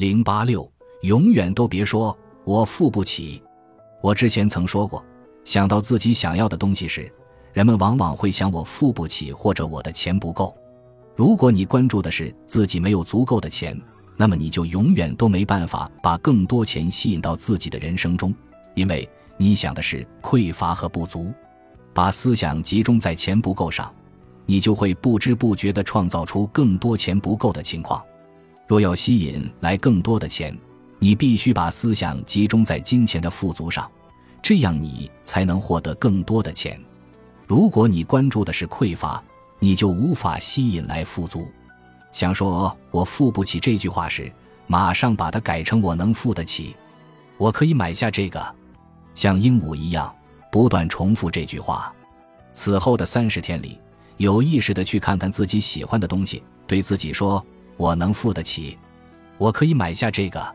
零八六，永远都别说我付不起。我之前曾说过，想到自己想要的东西时，人们往往会想我付不起或者我的钱不够。如果你关注的是自己没有足够的钱，那么你就永远都没办法把更多钱吸引到自己的人生中，因为你想的是匮乏和不足。把思想集中在钱不够上，你就会不知不觉地创造出更多钱不够的情况。若要吸引来更多的钱，你必须把思想集中在金钱的富足上，这样你才能获得更多的钱。如果你关注的是匮乏，你就无法吸引来富足。想说我付不起这句话时，马上把它改成我能付得起。我可以买下这个，像鹦鹉一样不断重复这句话。此后的三十天里，有意识的去看看自己喜欢的东西，对自己说。我能付得起，我可以买下这个。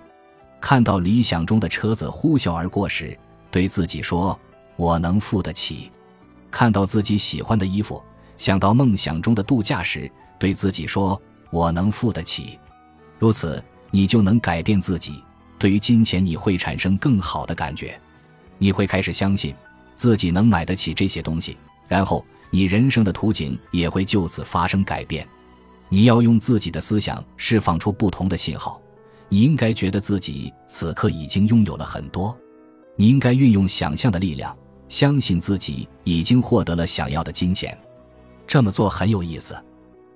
看到理想中的车子呼啸而过时，对自己说：“我能付得起。”看到自己喜欢的衣服，想到梦想中的度假时，对自己说：“我能付得起。”如此，你就能改变自己。对于金钱，你会产生更好的感觉，你会开始相信自己能买得起这些东西，然后你人生的图景也会就此发生改变。你要用自己的思想释放出不同的信号。你应该觉得自己此刻已经拥有了很多。你应该运用想象的力量，相信自己已经获得了想要的金钱。这么做很有意思。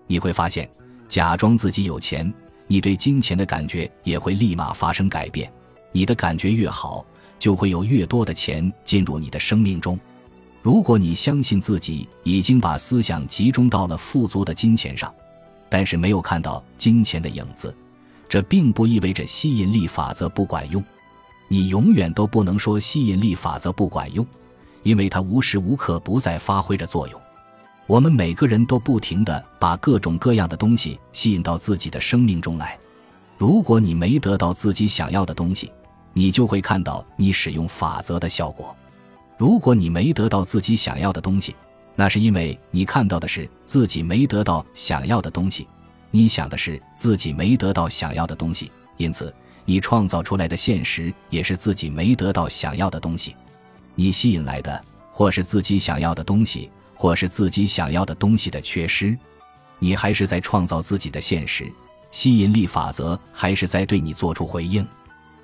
你会发现，假装自己有钱，你对金钱的感觉也会立马发生改变。你的感觉越好，就会有越多的钱进入你的生命中。如果你相信自己已经把思想集中到了富足的金钱上，但是没有看到金钱的影子，这并不意味着吸引力法则不管用。你永远都不能说吸引力法则不管用，因为它无时无刻不在发挥着作用。我们每个人都不停地把各种各样的东西吸引到自己的生命中来。如果你没得到自己想要的东西，你就会看到你使用法则的效果。如果你没得到自己想要的东西，那是因为你看到的是自己没得到想要的东西，你想的是自己没得到想要的东西，因此你创造出来的现实也是自己没得到想要的东西。你吸引来的或是自己想要的东西，或是自己想要的东西的缺失，你还是在创造自己的现实。吸引力法则还是在对你做出回应。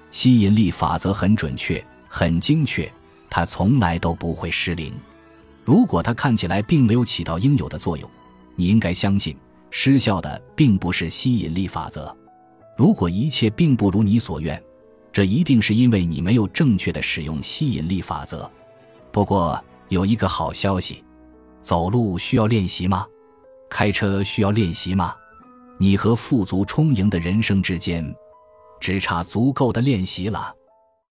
吸引力法则很准确，很精确，它从来都不会失灵。如果它看起来并没有起到应有的作用，你应该相信失效的并不是吸引力法则。如果一切并不如你所愿，这一定是因为你没有正确的使用吸引力法则。不过有一个好消息：走路需要练习吗？开车需要练习吗？你和富足充盈的人生之间，只差足够的练习了。